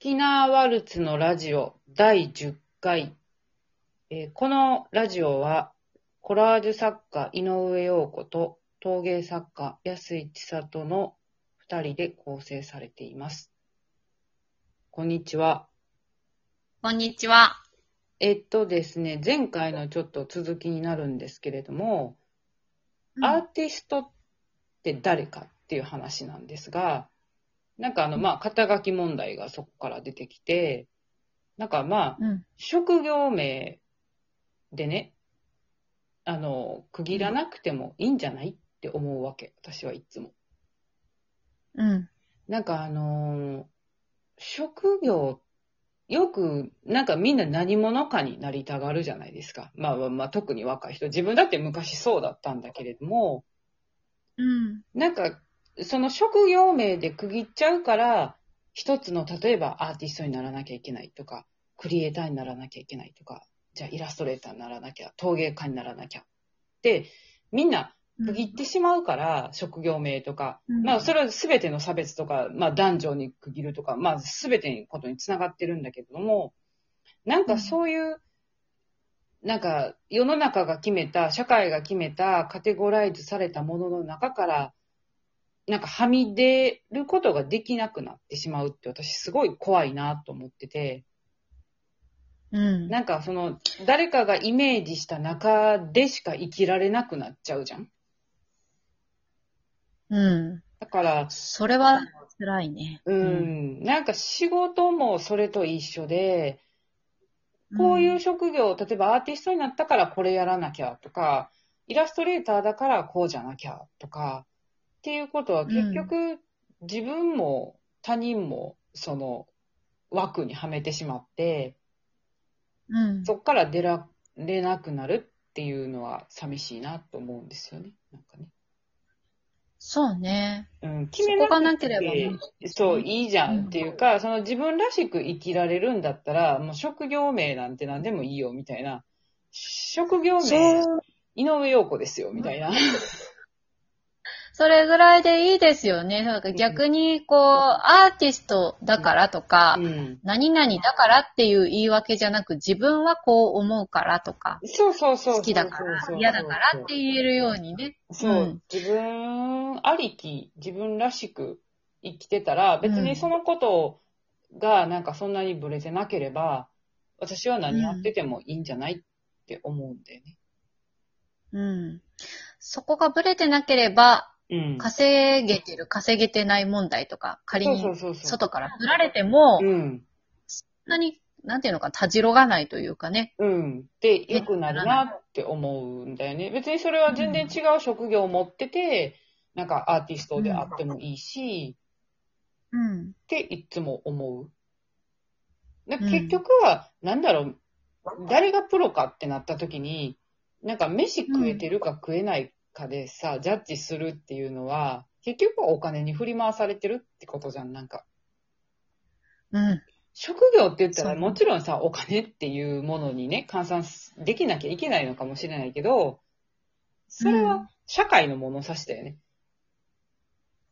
きなワルツのラジオ第10回、えーこのラジオはコラージュ作家井上陽子と陶芸作家安井千里の2人で構成されています。こんにちは。こんにちは。えっとですね、前回のちょっと続きになるんですけれども、うんアーティストって誰かっていう話なんですが、なんかあの、まあ、肩書き問題がそこから出てきて、なんかまあ、うん。職業名でね、あの、区切らなくてもいいんじゃないって思うわけ、私はいつも。うん。なんかあのー職業、よく、なんかみんな何者かになりたがるじゃないですか。まあまあまあ、特に若い人。自分だって昔そうだったんだけれども、うん。なんか、その職業名で区切っちゃうから、一つの、例えばアーティストにならなきゃいけないとか、クリエイターにならなきゃいけないとか、じゃあイラストレーターにならなきゃ、陶芸家にならなきゃ。って、みんな区切ってしまうから、職業名とか、うん。まあそれは全ての差別とか、まあ男女に区切るとか、まあ全てのことにつながってるんだけれども、なんかそういう、なんか世の中が決めた、社会が決めたカテゴライズされたものの中から、なんかはみ出ることができなくなってしまうって私すごい怖いなと思ってて、うん。なんかその誰かがイメージした中でしか生きられなくなっちゃうじゃん。うん。だから、それは辛いね。う。ん、なんか仕事もそれと一緒で、こういう職業、例えばアーティストになったからこれやらなきゃとか、イラストレーターだからこうじゃなきゃとか、っていうことは結局、自分も他人もその枠にはめてしまって、うん。そこから出られなくなるっていうのは寂しいなと思うんですよね。なんかね。そうね。うん、そこがなければそう、いいじゃんっていうか、その自分らしく生きられるんだったら、もう職業名なんて何でもいいよ、みたいな。職業そ名、う。井上陽子ですよ、みたいな。それぐらいでいいですよね。なんか逆に、こう、アーティストだからとか、うん。何々だからっていう言い訳じゃなく、自分はこう思うからとか、そうそうそう。好きだから、嫌だからって言えるようにね。そう、うん自分ありき、自分らしく生きてたら、別にそのことがなんかそんなにブレてなければ、私は何やっててもいいんじゃないって思うんだよね。うん。そこがブレてなければ、うん。稼げてる、稼げてない問題とか、仮そうにそうそうそう。外から振られても、うん。そんなに、なんていうのか、たじろがないというかね。うん。で、良くなるなって思うんだよね。別にそれは全然違う職業を持ってて、なんかアーティストであってもいいし、うん。っていつも思う。だうん結局は、なんだろう、誰がプロかってなった時に、なんか飯食えてるか食えないかでさ、ジャッジするっていうのは、結局はお金に振り回されてるってことじゃん、なんか。うん。職業って言ったらそうもちろんさ、お金っていうものにね、換算できなきゃいけないのかもしれないけど、それは社会の物差しだよね。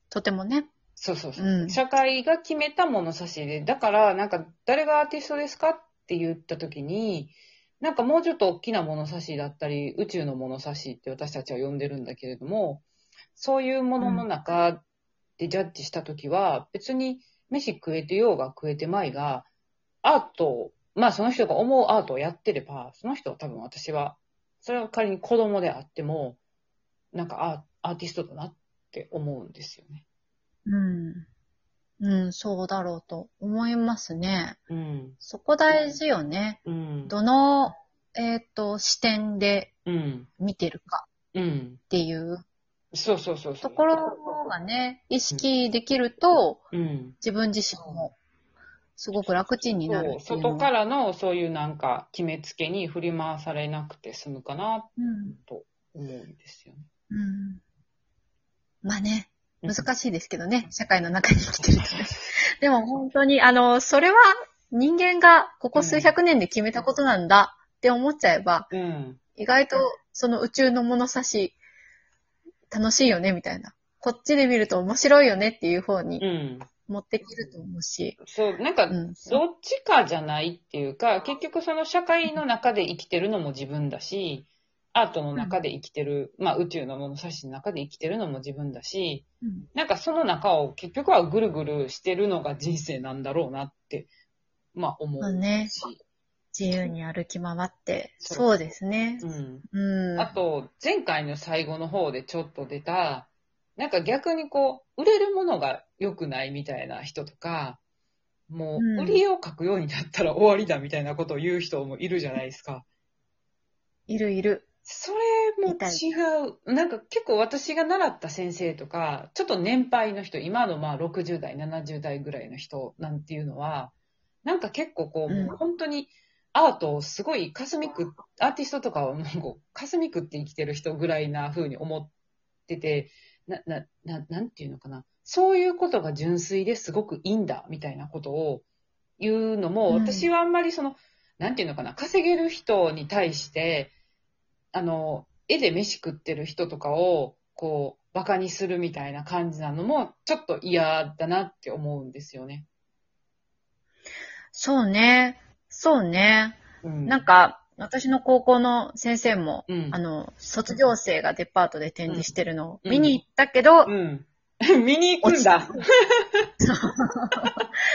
とてもね。そうそうそう。うん社会が決めた物差しで、だから、なんか、誰がアーティストですかって言った時に、なんかもうちょっと大きな物差しだったり、宇宙の物差しって私たちは呼んでるんだけれども、そういうものの中でジャッジした時は、別に飯食えてようが食えてまいが、アート、まあその人が思うアートをやってれば、その人は多分私は、それは仮に子供であっても、なんかアーアーティストだなって思うんですよね。うん。うん、そうだろうと思いますね。うん。そこ大事よね。うん。どの、えっ、と、視点でうん。見てるかうん。っていうそうそうそう。ところがね、意識できると、うん。自分自身もすごく楽ちんになる外からのそういうなんか決めつけに振り回されなくて済むかなうん。と思うんですよね。うん。まあね、うん難しいですけどね、社会の中に生きてるとね。でも本当に、あの、それは人間がここ数百年で決めたことなんだって思っちゃえば、うん。意外とその宇宙の物差し、楽しいよね、みたいな。こっちで見ると面白いよねっていう方にうん。持ってくると思うし。そう、なんか、うん。どっちかじゃないっていうか、結局その社会の中で生きてるのも自分だし、アートの中で生きてる、まあ宇宙の物差しの中で生きてるのも自分だし、うんなんかその中を結局はぐるぐるしてるのが人生なんだろうなって、まあ思うまあねし。自由に歩き回って。そうですね。うん。うん。あと、前回の最後の方でちょっと出た、なんか逆にこう、売れるものが良くないみたいな人とか、もうんう、売り絵を描くようになったら終わりだみたいなことを言う人もいるじゃないですか。いるいる。それも違う。なんか結構私が習った先生とか、ちょっと年配の人、今のまあ60代、70代ぐらいの人なんていうのは、なんか結構こう、うん本当にアートをすごいかすみく、アーティストとかをもうこうかすみくって生きてる人ぐらいな風に思ってて、な、な、な、なんていうのかな。そういうことが純粋ですごくいいんだ、みたいなことを言うのも、うん私はあんまりその、なんていうのかな、稼げる人に対して、あの、絵で飯食ってる人とかを、こう、馬鹿にするみたいな感じなのも、ちょっと嫌だなって思うんですよね。そうね。そうね。うん。なんか、私の高校の先生も、うんあの、卒業生がデパートで展示してるのをうん見に行ったけど、うん。見に行くんだ。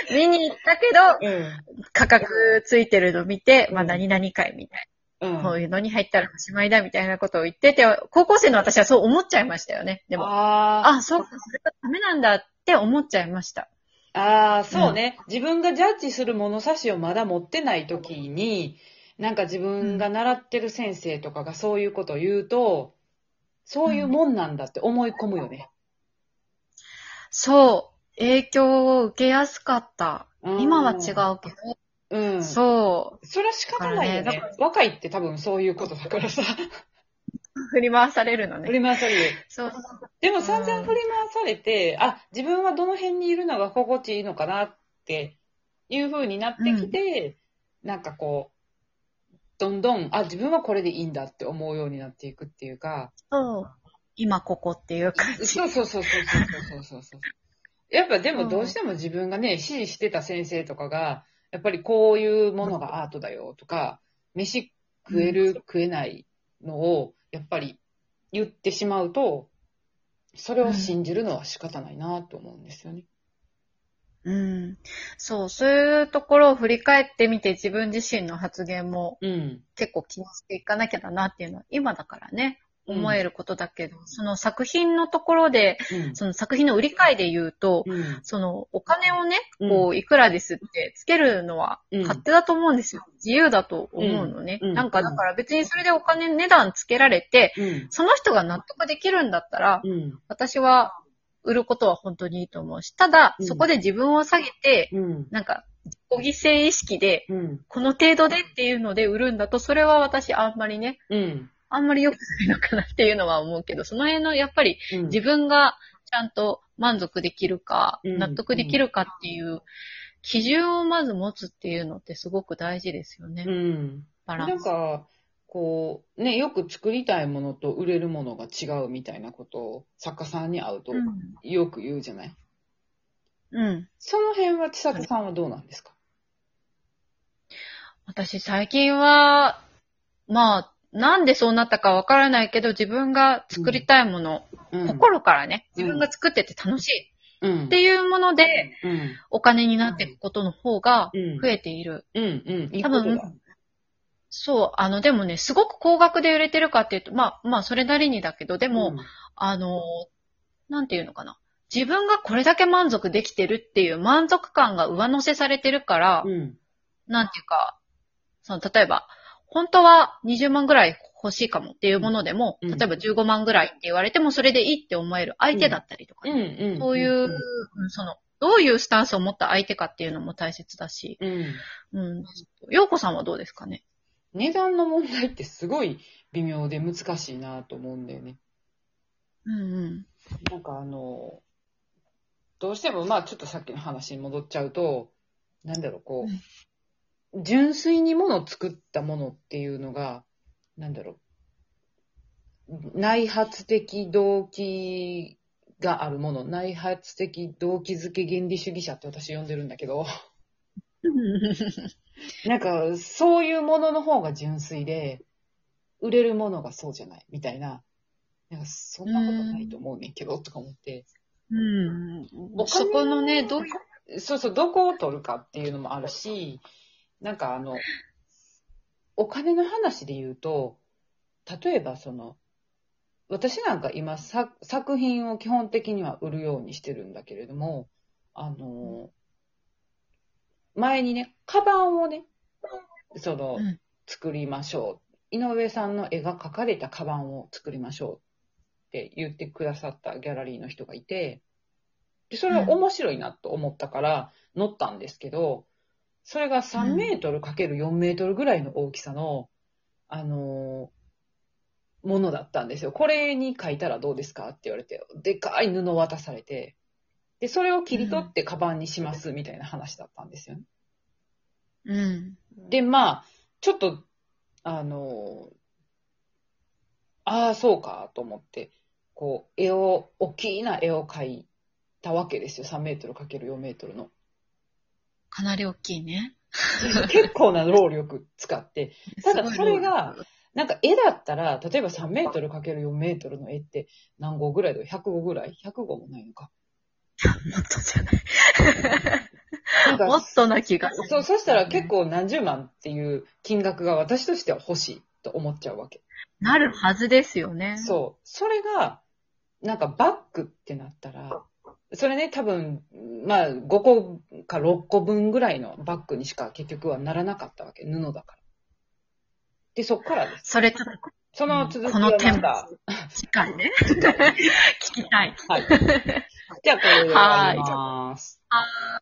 見に行ったけど、うん。価格ついてるの見て、まあうん何々会みたいうん。な、こういうのに入ったらおしまいだみたいなことを言ってて、高校生の私はそう思っちゃいましたよね。でも、ああ、そうか、それがダメなんだって思っちゃいました。あ、ああ、そうね、自分がジャッジする物差しをまだ持ってない時に、なんか自分が習ってる先生とかがそういうことを言うと、そういうもんなんだって思い込むよね。そう、影響を受けやすかった。うん今は違うけど、うん。そそれは仕方ないよだかね。若いって多分そういうことだからさ。う、振り回されるの振ね。り回される。そう。でも散々振り回されて、あ、自分はどの辺にいるのが心地いいのかなっていう風になってきて、なんかこう、どんどん、あ、自分はこれでいいんだって思うようになっていくっていうか、そう。今ここっていう感じ。そうそうそうそうそうそうそうそう。やっぱでもどうしても自分がね、指示してた先生とかが、やっぱりこういうものがアートだよとか、飯食える、食えないのを、やっぱり言ってしまうと、それを信じるのは仕方ないなと思うんですよね。うん。そう、そういうところを振り返ってみて自分自身の発言もうん。結構気にしていかなきゃだなっていうのは今だからね、思えることだけど、その作品のところで、うん。その作品の売り買いで言うと、うん。そのお金をね、うんこう、いくらですってつけるのはうん勝手だと思うんですよ。自由だと思うのね。うんうんなんかだから別にそれでお金値段つけられて、うん。その人が納得できるんだったら、うん。私は売ることは本当にいいと思うし、ただ、うんそこで自分を下げて、うん。なんか、自己犠牲意識で、うん。この程度でっていうので売るんだと、それは私あんまりね、うん。あんまり良くないのかなっていうのは思うけど、その辺のやっぱりうん。自分がちゃんと満足できるか、うん納得できるかっていう基準をまず持つっていうのってすごく大事ですよね。うん。なんバランス。か、こう、ね、よく作りたいものと売れるものが違うみたいなことを作家さんに会うとうん。よく言うじゃない、うん。その辺は千里さんはどうなんですか？私最近は、まあ、なんでそうなったかわからないけど、自分が作りたいもの、うん。心からね、うん自分が作ってて楽しいうん。っていうもので、うん。お金になっていくことの方がうん。増えている。多分、そう、あの、でもね、すごく高額で売れてるかっていうと、まあ、まあ、それなりにだけど、でも、あの、なんていうのかな。自分がこれだけ満足できてるっていう満足感が上乗せされてるから、うん。なんていうか、その、例えば、本当は20万ぐらい欲しいかもっていうものでも、うん例えば15万ぐらいって言われてもそれでいいって思える相手だったりとかうね、ん。うん。そういう、うんその、どういうスタンスを持った相手かっていうのも大切だし、うん。うん。ようこさんはどうですかね？値段の問題ってすごい微妙で難しいなと思うんだよね。うんうん。なんかあの、どうしてもまあちょっとさっきの話に戻っちゃうと、なんだろう、こう、純粋にものを作ったものっていうのが、なんだろう、内発的動機があるもの、内発的動機づけ原理主義者って私呼んでるんだけど、なんか、そういうものの方が純粋で、売れるものがそうじゃない、みたいな。なんか、そんなことないと思うねんけど、とか思って。うん。そこのね、どそうそう、どこを取るかっていうのもあるし、なんかあの、お金の話で言うと、例えばその、私なんか今さ作品を基本的には売るようにしてるんだけれども、あの、前にね、カバンをね、その、うん作りましょう。井上さんの絵が描かれたカバンを作りましょうって言ってくださったギャラリーの人がいて、でそれは面白いなと思ったから乗ったんですけど、それが3メートルかける4メートルぐらいの大きさの、あのーものだったんですよ。これに書いたらどうですかって言われて、でかい布渡されて、で、それを切り取ってカバンにしますみたいな話だったんですよね。うん。で、まあ、ちょっと、あの、ああ、そうか、と思って、こう、絵を、大きな絵を描いたわけですよ。3メートルかける4メートルの。かなり大きいね。結構な労力使って。ただそれが、なんか絵だったら、例えば3メートルかける4メートルの絵って何号ぐらいだよ ?100 号ぐらい ?100 号もないのか。もっとじゃない。なんかもっとな気がする。そう、そしたら結構何十万っていう金額が私としては欲しいと思っちゃうわけ。なるはずですよね。そう。それが、なんかバッグってなったら、それね、多分、まあ、5個か6個分ぐらいのバッグにしか結局はならなかったわけ。布だから。で、そっからです。それちょっとその続きこのまンポた、次回ね。聞きたい。はい。じゃあ、これで終わります。